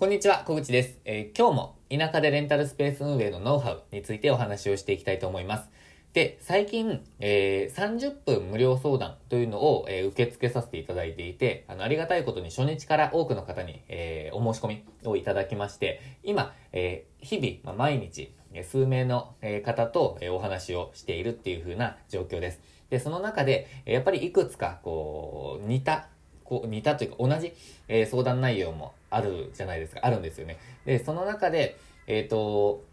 こんにちは、小口です、えー今日も田舎でレンタルスペース運営のノウハウについてお話をしていきたいと思います。で、最近、えー30分無料相談というのを、えー受け付けさせていただいていて、あの、ありがたいことに初日から多くの方に、えーお申し込みをいただきまして、今、えー日々、まあ、毎日、数名の方とえお話をしているっていう風な状況です。で、その中で、やっぱりいくつか、こう、似たこう似たというか同じ、え相談内容もあるじゃないですか。あるんですよね。で、その中で、えっ、と、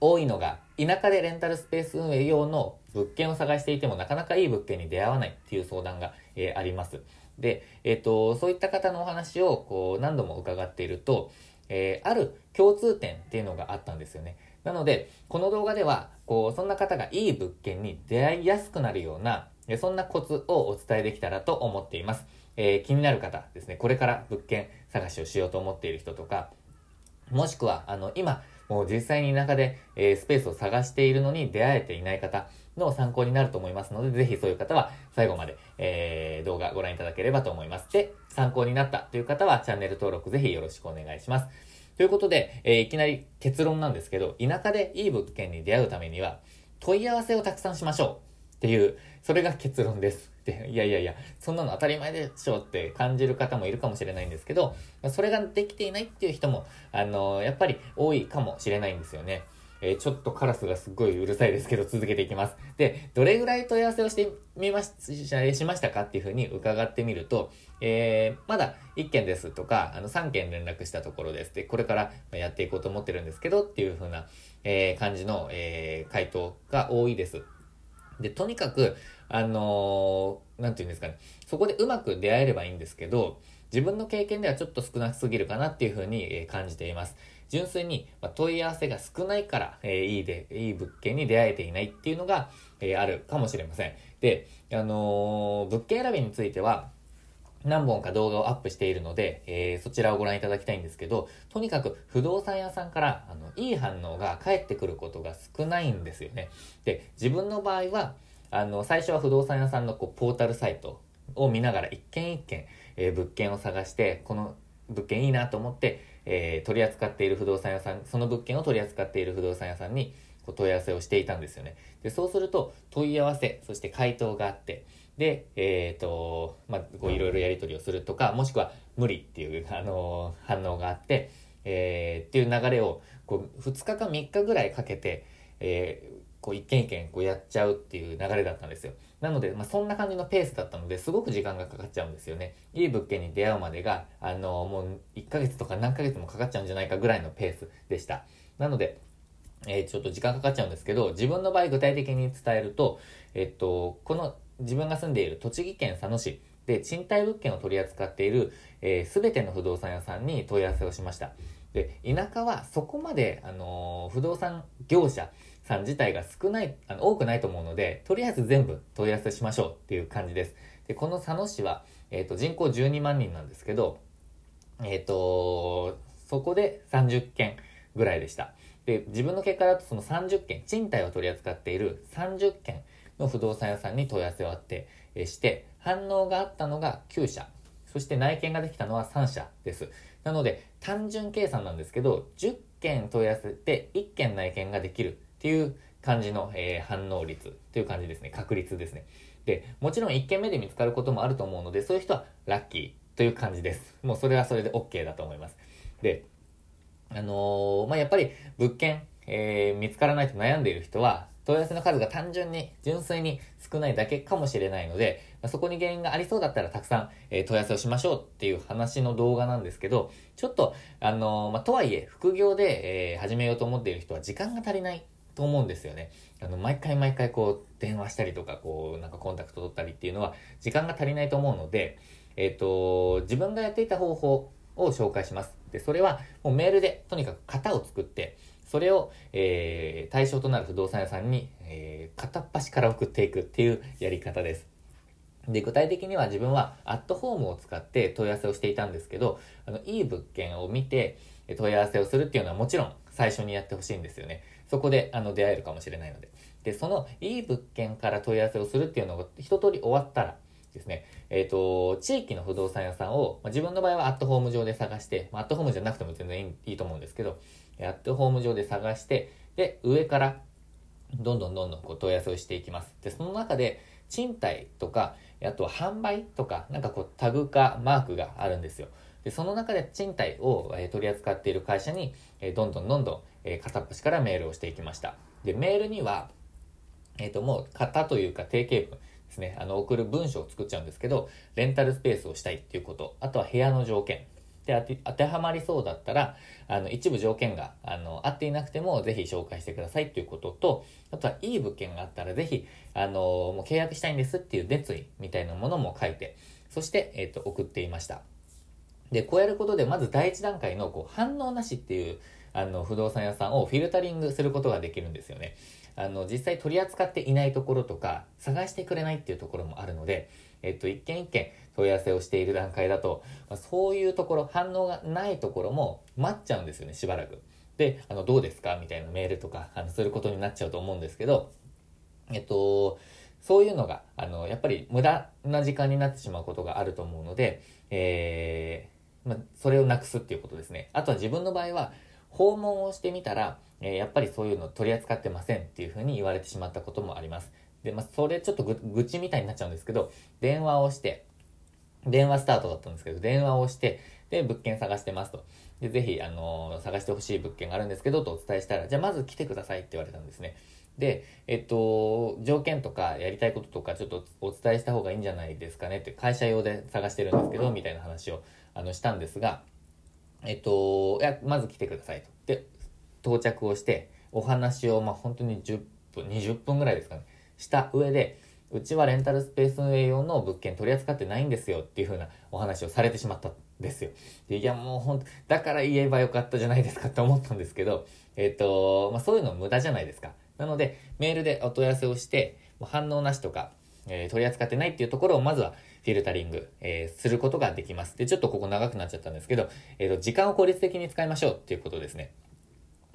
多いのが、田舎でレンタルスペース運営用の物件を探していてもなかなかいい物件に出会わないっていう相談が、えーあります。で、えっ、と、そういった方のお話をこう何度も伺っていると、えーある共通点っていうのがあったんですよね。なので、この動画では、こう、そんな方がいい物件に出会いやすくなるような、そんなコツをお伝えできたらと思っています。えー気になる方ですね、これから物件探しをしようと思っている人とか、もしくは、あの、今、もう実際に田舎で、えースペースを探しているのに出会えていない方の参考になると思いますので、ぜひそういう方は最後まで、えー動画ご覧いただければと思います。で、参考になったという方はチャンネル登録ぜひよろしくお願いします。ということで、えーいきなり結論なんですけど、田舎でいい物件に出会うためには、問い合わせをたくさんしましょうっていう、それが結論です。で、いやいやいや、そんなの当たり前でしょって感じる方もいるかもしれないんですけど、それができていないっていう人も、あのやっぱり多いかもしれないんですよね。えーちょっとカラスがすっごいうるさいですけど、続けていきます。で、どれぐらい問い合わせをしてみまし、しましたかっていうふうに伺ってみると、えーまだ1件ですとか、あの3件連絡したところです。で、これからやっていこうと思ってるんですけどっていうふうな、えー感じの、え回答が多いです。で、とにかく、あのーなんて言うんですかね、そこでうまく出会えればいいんですけど、自分の経験ではちょっと少なすぎるかなっていうふうに、感じています。純粋に、問い合わせが少ないから、えーいいで、いい物件に出会えていないっていうのが、えーあるかもしれません。で、あのー物件選びについては、何本か動画をアップしているので、えーそちらをご覧いただきたいんですけど、とにかく不動産屋さんから、あの、いい反応が返ってくることが少ないんですよね。で、自分の場合は、あの、最初は不動産屋さんのこうポータルサイトを見ながら一件一件、えー物件を探して、この物件いいなと思って、えー取り扱っている不動産屋さん、その物件を取り扱っている不動産屋さんにこう問い合わせをしていたんですよね。で、そうすると問い合わせ、そして回答があって、で、えっ、と、まあ、こういろいろやり取りをするとか、もしくは無理っていう、あのー反応があって、えーっていう流れを、こう、2日か3日ぐらいかけて、えーこう一件一件こうやっちゃうっていう流れだったんですよ。なので、まあ、そんな感じのペースだったので、すごく時間がかかっちゃうんですよね。いい物件に出会うまでが、あのもう1ヶ月とか何ヶ月もかかっちゃうんじゃないかぐらいのペースでした。なので、えーちょっと時間かかっちゃうんですけど、自分の場合具体的に伝えると、えっと、この自分が住んでいる栃木県佐野市で賃貸物件を取り扱っている、えー、全ての不動産屋さんに問い合わせをしました。で、田舎はそこまで、あのー不動産業者さん自体が少ない、あの、多くないと思うので、とりあえず全部問い合わせしましょうっていう感じです。で、この佐野市は、えっ、と、人口12万人なんですけど、えっ、と、そこで30件ぐらいでした。で、自分の結果だとその30件、賃貸を取り扱っている30件の不動産屋さんに問い合わせをあって、えして、反応があったのが9社、そして内見ができたのは3社です。なので、単純計算なんですけど、10件問い合わせて1件内見ができるっていう感じの、えー反応率という感じですね。確率ですね。で、もちろん1件目で見つかることもあると思うので、そういう人はラッキーという感じです。もうそれはそれで OK だと思います。で、あのーまあ、やっぱり物件、えー見つからないと悩んでいる人は、問い合わせの数が単純に、純粋に少ないだけかもしれないので、まそこに原因がありそうだったらたくさん、えー問い合わせをしましょうっていう話の動画なんですけど、ちょっと、あのまあ、とはいえ、副業で、えー始めようと思っている人は時間が足りないと思うんですよね。あの、毎回毎回こう、電話したりとか、こう、なんかコンタクト取ったりっていうのは、時間が足りないと思うので、えっ、と、自分がやっていた方法を紹介します。で、それは、もうメールで、とにかく型を作って、それを、えー対象となる不動産屋さんに、えー片っ端から送っていくっていうやり方です。で、具体的には自分はアットホームを使って問い合わせをしていたんですけど、あの、いい物件を見て問い合わせをするっていうのはもちろん最初にやってほしいんですよね。そこで、あの、出会えるかもしれないので。で、そのいい物件から問い合わせをするっていうのが一通り終わったら、ですね、えっ、ー、と、地域の不動産屋さんを、まあ、自分の場合はアットホーム上で探して、まあ、アットホームじゃなくても全然いいと思うんですけど、アットホーム上で探して、で、上からどんどんどんどんこう問い合わせをしていきます。で、その中で、賃貸とか、あとは販売とか、なんかこうタグかマークがあるんですよ。で、その中で賃貸を、え取り扱っている会社に、えどんどんどんどん、え片っ端からメールをしていきました。で、メールには、えっ、ー、と、もう型というか定型文ですね、あの、送る文章を作っちゃうんですけど、レンタルスペースをしたいっていうこと、あとは部屋の条件、で当てはまりそうだったら、あの、一部条件が、あの、合っていなくても、ぜひ紹介してくださいっていうことと、あとは、いい物件があったら、ぜひ、あの、もう契約したいんですっていう熱意みたいなものも書いて、そして、えっ、ー、と、送っていました。で、こうやることで、まず第一段階の、こう、反応なしっていう、あの、不動産屋さんをフィルタリングすることができるんですよね。あの、実際取り扱っていないところとか、探してくれないっていうところもあるので、えっと、一件一件問い合わせをしている段階だと、まあ、そういうところ、反応がないところも待っちゃうんですよね、しばらく。で、あの、どうですか？みたいなメールとか、あの、することになっちゃうと思うんですけど、えっと、そういうのが、あの、やっぱり無駄な時間になってしまうことがあると思うので、えー、まあ、それをなくすっていうことですね。あとは自分の場合は、訪問をしてみたら、えー、やっぱりそういうの取り扱ってませんっていうふうに言われてしまったこともあります。で、まあ、それちょっと愚痴みたいになっちゃうんですけど、電話をして、電話スタートだったんですけど、電話をして、で、物件探してますと。で、ぜひ、あのー、探してほしい物件があるんですけど、とお伝えしたら、じゃあまず来てくださいって言われたんですね。で、えっと、条件とかやりたいこととかちょっとお伝えした方がいいんじゃないですかねって、会社用で探してるんですけど、みたいな話を、あの、したんですが、えっと、いや、まず来てくださいと。で、到着をして、お話を、まあ、本当に10分、20分ぐらいですかね、した上で、うちはレンタルスペース運営用の物件取り扱ってないんですよっていう風なお話をされてしまったんですよ。でいやもうほんと、だから言えばよかったじゃないですかって思ったんですけど、えっ、ー、と、まあ、そういうの無駄じゃないですか。なので、メールでお問い合わせをして、反応なしとか、えー、取り扱ってないっていうところをまずはフィルタリング、えー、することができます。で、ちょっとここ長くなっちゃったんですけど、えっ、と、時間を効率的に使いましょうっていうことですね。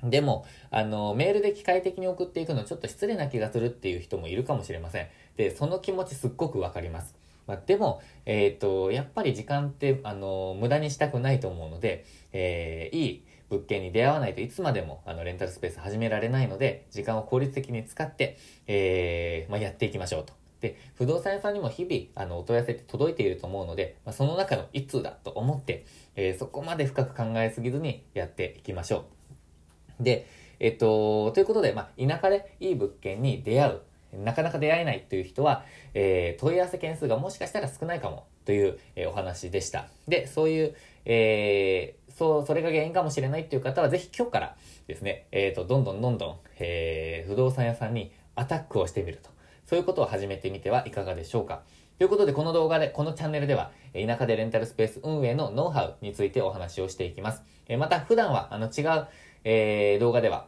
でも、あの、メールで機械的に送っていくのちょっと失礼な気がするっていう人もいるかもしれません。で、その気持ちすっごくわかります。まあ、でも、えっ、ー、と、やっぱり時間って、あの、無駄にしたくないと思うので、えー、いい物件に出会わないといつまでも、あの、レンタルスペース始められないので、時間を効率的に使って、えー、まあ、やっていきましょうと。で、不動産屋さんにも日々、あの、お問い合わせって届いていると思うので、まあ、その中の一通だと思って、えー、そこまで深く考えすぎずにやっていきましょう。で、えっと、ということで、まあ、田舎でいい物件に出会う。なかなか出会えないという人は、えー、問い合わせ件数がもしかしたら少ないかもという、えー、お話でした。で、そういう、えー、そう、それが原因かもしれないっていう方は、ぜひ今日からですね、えっ、ー、と、どんどんどんどん、えー、不動産屋さんにアタックをしてみると。そういうことを始めてみてはいかがでしょうか。ということで、この動画で、このチャンネルでは、田舎でレンタルスペース運営のノウハウについてお話をしていきます。えまた、普段は、あの、違う、えー、動画では、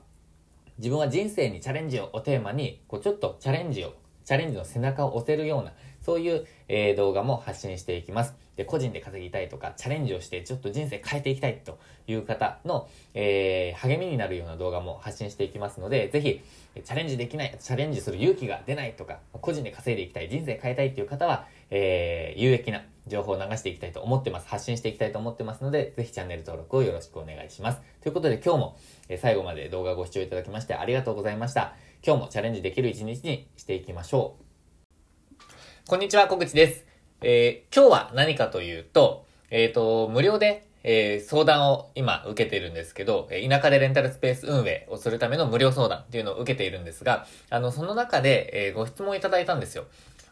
自分は人生にチャレンジをおテーマに、こうちょっとチャレンジを、チャレンジの背中を押せるような、そういう、えー、動画も発信していきます。で、個人で稼ぎたいとか、チャレンジをしてちょっと人生変えていきたいという方の、えー、励みになるような動画も発信していきますので、ぜひ、チャレンジできない、チャレンジする勇気が出ないとか、個人で稼いでいきたい、人生変えたいっていう方は、えー、有益な情報を流していきたいと思ってます。発信していきたいと思ってますので、ぜひチャンネル登録をよろしくお願いします。ということで今日も、え最後まで動画ご視聴いただきましてありがとうございました。今日もチャレンジできる一日にしていきましょう。こんにちは、小口です。えー、今日は何かというと、えっ、ー、と、無料でえー、相談を今受けているんですけど、田舎でレンタルスペース運営をするための無料相談っていうのを受けているんですが、あの、その中で、え、ご質問いただいたんですよ。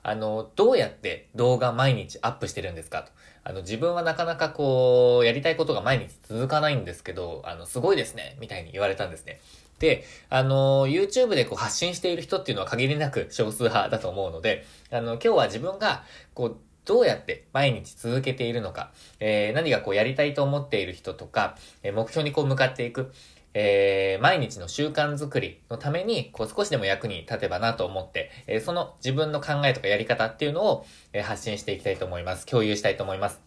あの、どうやって動画毎日アップしてるんですかと。あの、自分はなかなかこう、やりたいことが毎日続かないんですけど、あの、すごいですね、みたいに言われたんですね。で、あの、YouTube でこう発信している人っていうのは限りなく少数派だと思うので、あの、今日は自分が、こう、どうやって毎日続けているのか、えー、何がこうやりたいと思っている人とか、えー、目標にこう向かっていく、えー、毎日の習慣づくりのために、こう少しでも役に立てばなと思って、えー、その自分の考えとかやり方っていうのを、えー、発信していきたいと思います。共有したいと思います。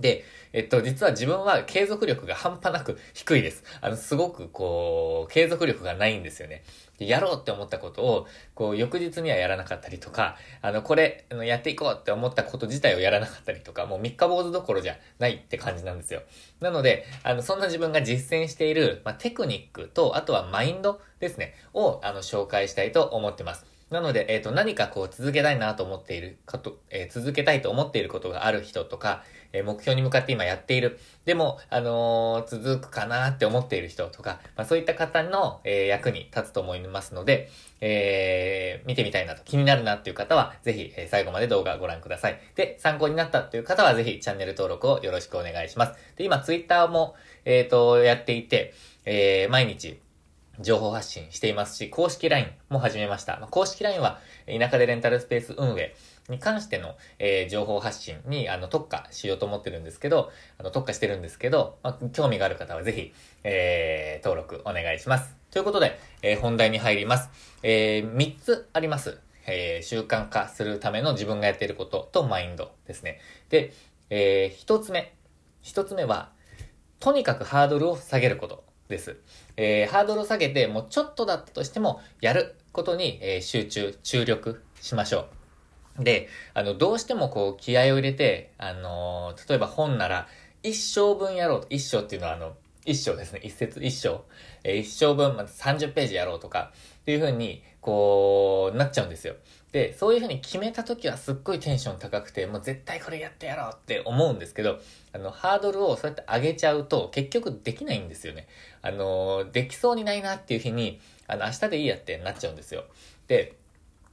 で、えっと、実は自分は継続力が半端なく低いです。あの、すごくこう、継続力がないんですよね。やろうって思ったことを、こう、翌日にはやらなかったりとか、あの、これ、あのやっていこうって思ったこと自体をやらなかったりとか、もう三日坊主どころじゃないって感じなんですよ。なので、あの、そんな自分が実践している、まあ、テクニックと、あとはマインドですね、を、あの、紹介したいと思ってます。なので、えっ、と、何かこう続けたいなと思っていること、えー、続けたいと思っていることがある人とか、え、目標に向かって今やっている。でも、あの続くかなって思っている人とか、まあ、そういった方の、え役に立つと思いますので、え見てみたいなと気になるなっていう方は、ぜひ、え最後まで動画をご覧ください。で、参考になったという方は、ぜひチャンネル登録をよろしくお願いします。で、今、ツイッターも、えっ、と、やっていて、え毎日、情報発信していますし、公式 LINE も始めました。まあ、公式 LINE は、田舎でレンタルスペース運営に関しての、えー、情報発信にあの特化しようと思ってるんですけど、あの特化してるんですけど、まあ、興味がある方はぜひ、えー、登録お願いします。ということで、えー、本題に入ります。えー、3つあります。えー、習慣化するための自分がやっていることとマインドですね。で、えー、1つ目。1つ目は、とにかくハードルを下げることです。えー、ハードルを下げて、もうちょっとだったとしても、やることに、えー、集中、注力しましょう。で、あの、どうしてもこう、気合を入れて、あのー、例えば本なら、一生分やろうと、一生っていうのはあの、一章ですね。一節一章。えー、一章分、まず30ページやろうとか、っていう風に、こう、なっちゃうんですよ。で、そういう風に決めた時はすっごいテンション高くて、もう絶対これやってやろうって思うんですけど、あの、ハードルをそうやって上げちゃうと、結局できないんですよね。あの、できそうにないなっていう日に、あの、明日でいいやってなっちゃうんですよ。で、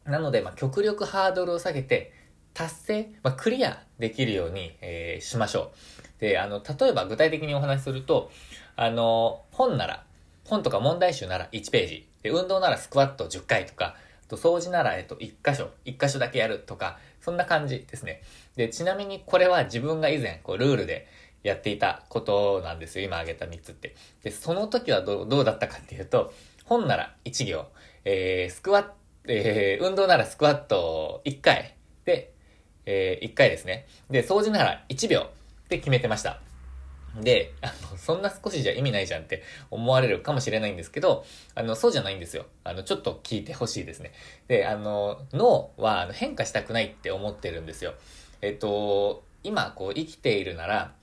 なので、まあ、極力ハードルを下げて、達成、まあ、クリアできるように、えー、しましょう。で、あの、例えば具体的にお話しすると、あの、本なら、本とか問題集なら1ページ。で、運動ならスクワット10回とか、と掃除なら、えっと、1箇所、1箇所だけやるとか、そんな感じですね。で、ちなみにこれは自分が以前、こう、ルールでやっていたことなんですよ。今挙げた3つって。で、その時はどう、どうだったかっていうと、本なら1行、えー、スクワット、えー、運動ならスクワット1回で、えー、1回ですね。で、掃除なら1秒って決めてました。で、あの、そんな少しじゃ意味ないじゃんって思われるかもしれないんですけど、あの、そうじゃないんですよ。あの、ちょっと聞いてほしいですね。で、あの、脳は変化したくないって思ってるんですよ。えっと、今、こう、生きているなら、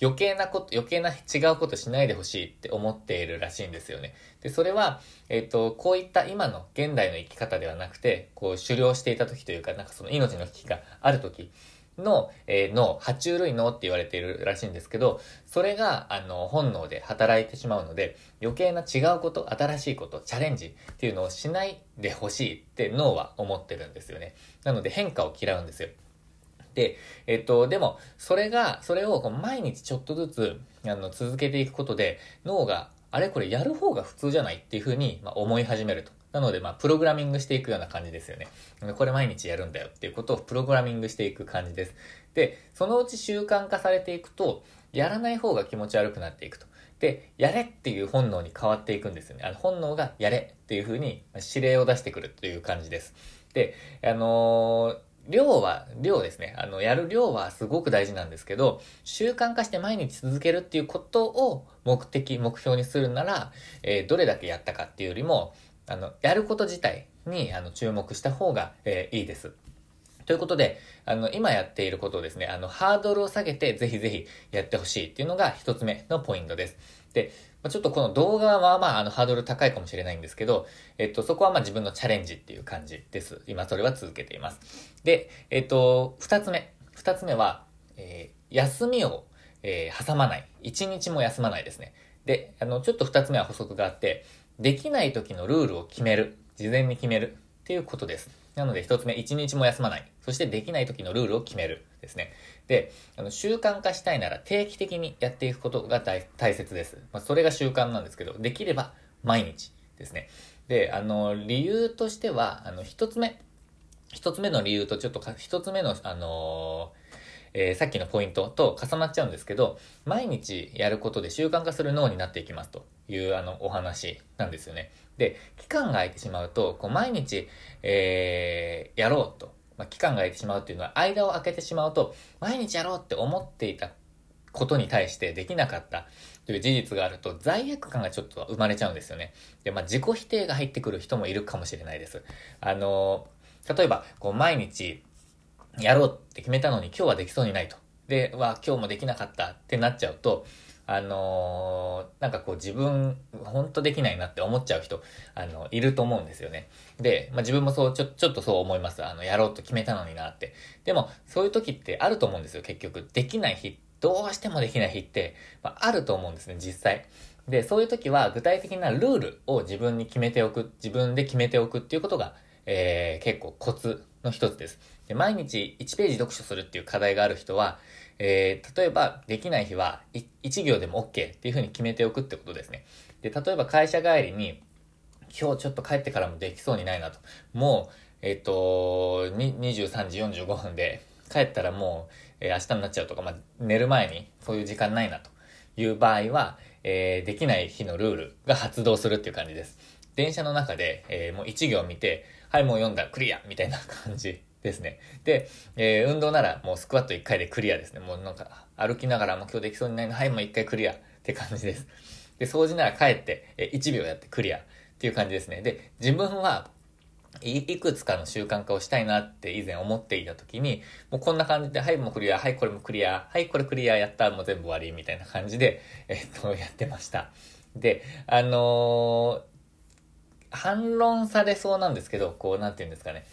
余計なこと、余計な違うことしないでほしいって思っているらしいんですよね。で、それは、えっ、と、こういった今の現代の生き方ではなくて、こう、狩猟していた時というか、なんかその命の危機がある時の、えー、脳、爬虫類脳って言われているらしいんですけど、それが、あの、本能で働いてしまうので、余計な違うこと、新しいこと、チャレンジっていうのをしないでほしいって脳は思ってるんですよね。なので変化を嫌うんですよ。で、えっと、でも、それが、それをこう毎日ちょっとずつ、あの、続けていくことで、脳が、あれこれやる方が普通じゃないっていうふうに、まあ、思い始めると。なので、まあ、プログラミングしていくような感じですよね。これ毎日やるんだよっていうことをプログラミングしていく感じです。で、そのうち習慣化されていくと、やらない方が気持ち悪くなっていくと。で、やれっていう本能に変わっていくんですよね。あの本能がやれっていうふうに指令を出してくるという感じです。で、あのー量は、量ですね。あの、やる量はすごく大事なんですけど、習慣化して毎日続けるっていうことを目的、目標にするなら、えー、どれだけやったかっていうよりも、あの、やること自体に、あの、注目した方が、えー、いいです。ということで、あの、今やっていることをですね、あの、ハードルを下げて、ぜひぜひやってほしいっていうのが一つ目のポイントです。で、ちょっとこの動画はまあ、あの、ハードル高いかもしれないんですけど、えっと、そこはまあ自分のチャレンジっていう感じです。今それは続けています。で、えっと、二つ目。二つ目は、えー、休みを、えー、挟まない。一日も休まないですね。で、あの、ちょっと二つ目は補足があって、できない時のルールを決める。事前に決める。っていうことです。なので一つ目、一日も休まない。そしてできない時のルールを決める。ですね。で、あの習慣化したいなら定期的にやっていくことが大切です。まあ、それが習慣なんですけど、できれば毎日ですね。で、あの、理由としては、あの、一つ目。一つ目の理由とちょっと一つ目の、あのえー、さっきのポイントと重なっちゃうんですけど、毎日やることで習慣化する脳になっていきますというあのお話なんですよね。で、期間が空いてしまうと、こう毎日、えー、やろうと、まあ、期間が空いてしまうっていうのは、間を空けてしまうと、毎日やろうって思っていたことに対してできなかったという事実があると罪悪感がちょっと生まれちゃうんですよね。で、まあ自己否定が入ってくる人もいるかもしれないです。あの、例えば、こう毎日やろうって決めたのに今日はできそうにないと。で、は今日もできなかったってなっちゃうと、あのー、なんかこう自分、ほんとできないなって思っちゃう人、あの、いると思うんですよね。で、まあ、自分もそう、ちょ、ちょっとそう思います。あの、やろうと決めたのになって。でも、そういう時ってあると思うんですよ、結局。できない日、どうしてもできない日って、まあ、あると思うんですね、実際。で、そういう時は具体的なルールを自分に決めておく、自分で決めておくっていうことが、えー、結構コツの一つです。で毎日1ページ読書するっていう課題がある人は、えー、例えばできない日は1行でも OK っていうふうに決めておくってことですね。で、例えば会社帰りに、今日ちょっと帰ってからもできそうにないなと。もう、えっ、ー、と、23時45分で帰ったらもう、えー、明日になっちゃうとか、まあ、寝る前にそういう時間ないなという場合は、えー、できない日のルールが発動するっていう感じです。電車の中で、えー、もう1行見て、はい、もう読んだ、クリアみたいな感じですね。で、えー、運動ならもうスクワット1回でクリアですね。もうなんか歩きながらも今日できそうにないの、はい、もう1回クリアって感じです。で、掃除なら帰って、え、1秒やってクリアっていう感じですね。で、自分はいいくつかの習慣化をしたいなって以前思っていた時に、もうこんな感じで、はい、もうクリア、はい、これもクリア、はい、これクリアやった、もう全部終わり、みたいな感じで、え、っと、やってました。で、あのー、反論されそうなんですけど、こう、なんて言うんですかね。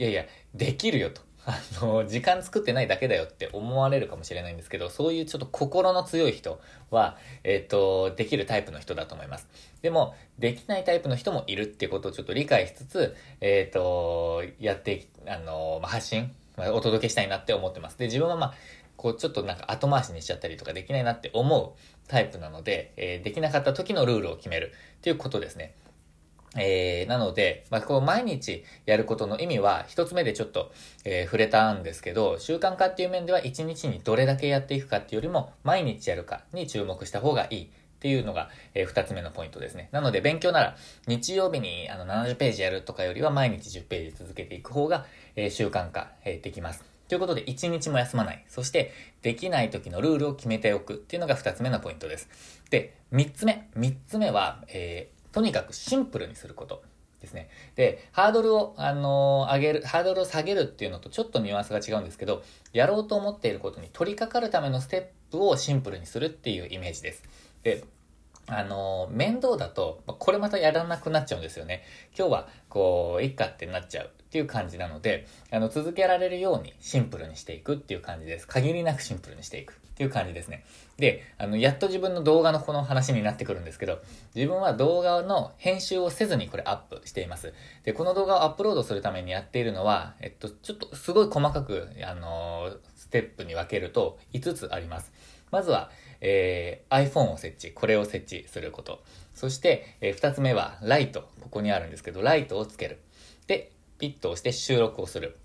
いやいや、できるよと。あの、時間作ってないだけだよって思われるかもしれないんですけど、そういうちょっと心の強い人は、えっ、ー、と、できるタイプの人だと思います。でも、できないタイプの人もいるっていうことをちょっと理解しつつ、えっ、ー、と、やって、あの、発信、お届けしたいなって思ってます。で、自分はまあ、こう、ちょっとなんか後回しにしちゃったりとかできないなって思うタイプなので、えー、できなかった時のルールを決めるっていうことですね。えー、なので、まあ、こう毎日やることの意味は一つ目でちょっと、えー、触れたんですけど、習慣化っていう面では一日にどれだけやっていくかっていうよりも毎日やるかに注目した方がいいっていうのが、えー、二つ目のポイントですね。なので勉強なら日曜日にあの70ページやるとかよりは毎日10ページ続けていく方が、えー、習慣化、えー、できます。ということで、一日も休まない。そして、できない時のルールを決めておくっていうのが二つ目のポイントです。で、三つ目。三つ目は、えー、とにかくシンプルにすることですね。で、ハードルを、あのー、上げる、ハードルを下げるっていうのとちょっとニュアンスが違うんですけど、やろうと思っていることに取り掛かるためのステップをシンプルにするっていうイメージです。で、あのー、面倒だと、これまたやらなくなっちゃうんですよね。今日は、こう、いっかってなっちゃうっていう感じなので、あの、続けられるようにシンプルにしていくっていう感じです。限りなくシンプルにしていくっていう感じですね。で、あの、やっと自分の動画のこの話になってくるんですけど、自分は動画の編集をせずにこれアップしています。で、この動画をアップロードするためにやっているのは、えっと、ちょっとすごい細かく、あの、ステップに分けると5つあります。まずは、えー、iPhone を設置、これを設置すること。そして、えー、2つ目は、ライト。ここにあるんですけど、ライトをつける。で、ピッと押して収録をする。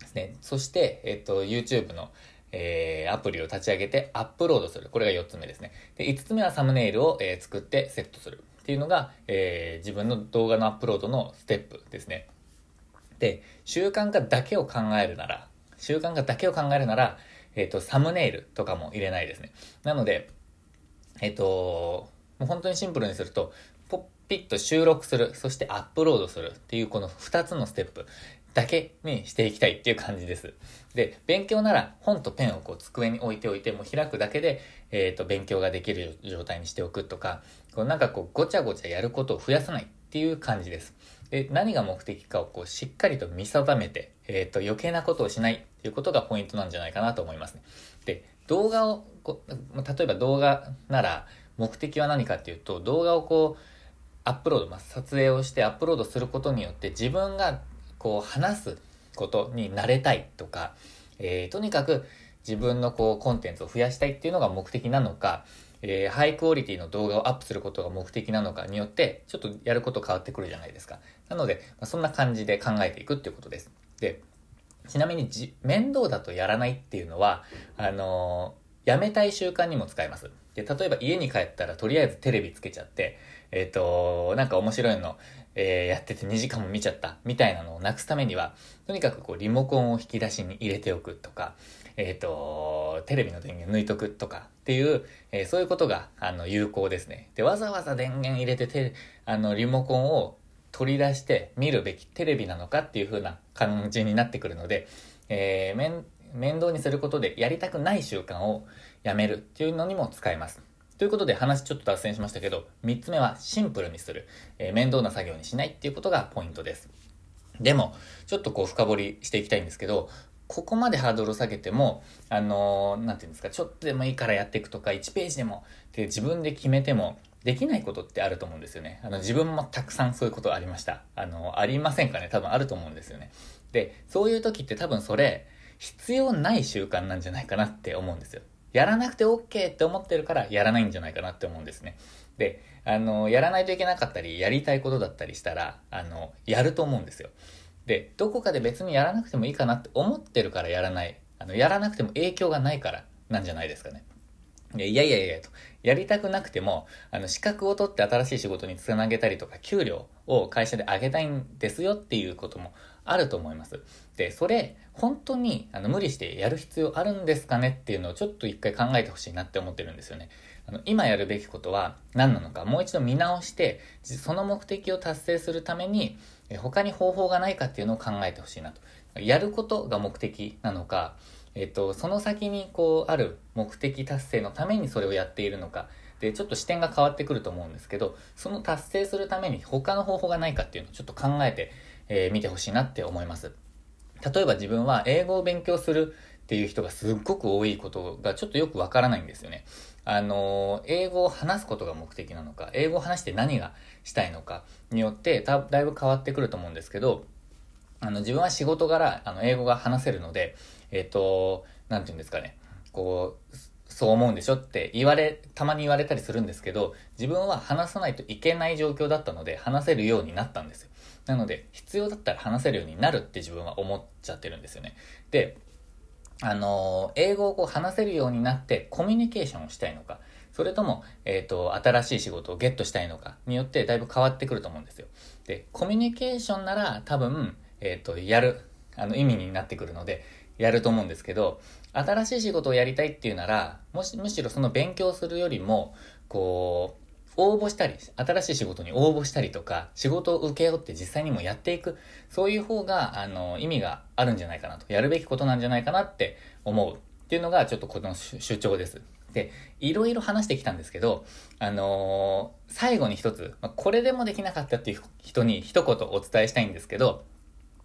ですね。そして、えっ、と、YouTube の、えー、アプリを立ち上げてアップロードする。これが4つ目ですね。で、5つ目はサムネイルを、えー、作ってセットする。っていうのが、えー、自分の動画のアップロードのステップですね。で、習慣化だけを考えるなら、習慣化だけを考えるなら、えっ、ー、と、サムネイルとかも入れないですね。なので、えっ、ー、と、もう本当にシンプルにすると、ピッと収録する、そしてアップロードするっていうこの2つのステップ。だけにしていきたいっていう感じです。で、勉強なら本とペンをこう机に置いておいて、も開くだけで、えっ、ー、と、勉強ができる状態にしておくとか、こうなんかこうごちゃごちゃやることを増やさないっていう感じです。で、何が目的かをこうしっかりと見定めて、えっ、ー、と、余計なことをしないっていうことがポイントなんじゃないかなと思いますね。で、動画をこう、例えば動画なら目的は何かっていうと、動画をこう、アップロード、まあ、撮影をしてアップロードすることによって自分がこう話すことに慣れたいとか、えー、とにかく自分のこうコンテンツを増やしたいっていうのが目的なのか、えー、ハイクオリティの動画をアップすることが目的なのかによって、ちょっとやること変わってくるじゃないですか。なので、まあ、そんな感じで考えていくっていうことです。で、ちなみにじ、面倒だとやらないっていうのは、あのー、やめたい習慣にも使えます。で、例えば家に帰ったらとりあえずテレビつけちゃって、えっ、ー、と、なんか面白いの、えー、やってて2時間も見ちゃったみたいなのをなくすためには、とにかくこうリモコンを引き出しに入れておくとか、えっ、ー、と、テレビの電源抜いとくとかっていう、えー、そういうことが、あの、有効ですね。で、わざわざ電源入れてて、あの、リモコンを取り出して見るべきテレビなのかっていう風な感じになってくるので、えー、面、面倒にすることでやりたくない習慣をやめるっていうのにも使えます。ということで話ちょっと脱線しましたけど、3つ目はシンプルにする。えー、面倒な作業にしないっていうことがポイントです。でも、ちょっとこう深掘りしていきたいんですけど、ここまでハードルを下げても、あのー、なんていうんですか、ちょっとでもいいからやっていくとか、1ページでもって自分で決めても、できないことってあると思うんですよね。あの、自分もたくさんそういうことありました。あの、ありませんかね？多分あると思うんですよね。で、そういう時って多分それ、必要ない習慣なんじゃないかなって思うんですよ。やらなくて OK って思ってるからやらないんじゃないかなって思うんですね。で、あの、やらないといけなかったり、やりたいことだったりしたら、あの、やると思うんですよ。で、どこかで別にやらなくてもいいかなって思ってるからやらない。あの、やらなくても影響がないからなんじゃないですかね。いやいやいやと。やりたくなくても、あの、資格を取って新しい仕事につなげたりとか、給料を会社で上げたいんですよっていうこともあると思います。で、それ、本当にあの無理してやる必要あるんですかねっていうのをちょっと一回考えてほしいなって思ってるんですよね。あの今やるべきことは何なのか、もう一度見直して、その目的を達成するために、他に方法がないかっていうのを考えてほしいなと。やることが目的なのか、えっと、その先にこうある目的達成のためにそれをやっているのか、で、ちょっと視点が変わってくると思うんですけど、その達成するために他の方法がないかっていうのをちょっと考えて、えー、見てほしいなって思います。例えば自分は英語を勉強するっていう人がすっごく多いことがちょっとよくわからないんですよね。あの、英語を話すことが目的なのか、英語を話して何がしたいのかによってだだいぶ変わってくると思うんですけど、あの、自分は仕事柄、あの、英語が話せるので、えっ、ー、と、なんて言うんですかね、こう、そう思うんでしょって言われ、たまに言われたりするんですけど、自分は話さないといけない状況だったので、話せるようになったんですよ。なので、必要だったら話せるようになるって自分は思っちゃってるんですよね。で、あのー、英語をこう話せるようになってコミュニケーションをしたいのか、それとも、えっ、ー、と、新しい仕事をゲットしたいのかによってだいぶ変わってくると思うんですよ。で、コミュニケーションなら多分、えっ、ー、と、やる、あの、意味になってくるので、やると思うんですけど、新しい仕事をやりたいっていうなら、もし、むしろその勉強するよりも、こう、応募したり、新しい仕事に応募したりとか、仕事を請け負って実際にもやっていく、そういう方が、あの、意味があるんじゃないかなと、やるべきことなんじゃないかなって思うっていうのが、ちょっとこの主張です。で、いろいろ話してきたんですけど、あのー、最後に一つ、まこれでもできなかったっていう人に一言お伝えしたいんですけど、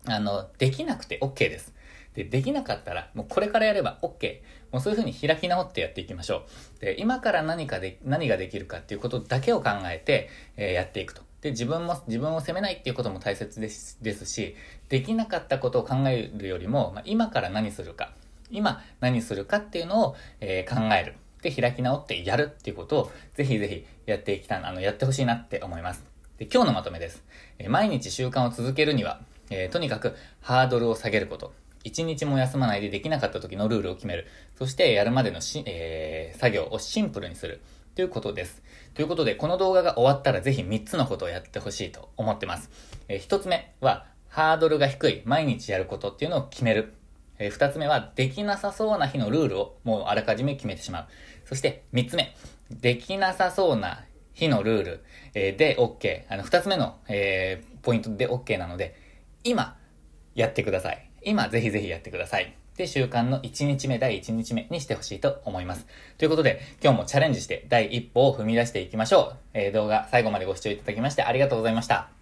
あの、できなくて OK です。で、できなかったら、もうこれからやれば OK。もうそういうふうに開き直ってやっていきましょう。で、今から何かで、何ができるかっていうことだけを考えて、えー、やっていくと。で、自分も、自分を責めないっていうことも大切ですですし、できなかったことを考えるよりも、まあ、今から何するか、今何するかっていうのを、えー、考える。で、開き直ってやるっていうことを、ぜひぜひやっていきたい、あの、やってほしいなって思います。で、今日のまとめです。えー、毎日習慣を続けるには、えー、とにかくハードルを下げること。一日も休まないでできなかった時のルールを決める。そしてやるまでのし、えー、作業をシンプルにする。ということです。ということで、この動画が終わったらぜひ3つのことをやってほしいと思ってます。えー、1つ目は、ハードルが低い、毎日やることっていうのを決める。えー、2つ目は、できなさそうな日のルールをもうあらかじめ決めてしまう。そして3つ目、できなさそうな日のルール、えー、で OK。あの、2つ目の、えー、ポイントで OK なので、今、やってください。今ぜひぜひやってください。で、習慣の1日目、第1日目にしてほしいと思います。ということで、今日もチャレンジして第一歩を踏み出していきましょう。えー、動画最後までご視聴いただきましてありがとうございました。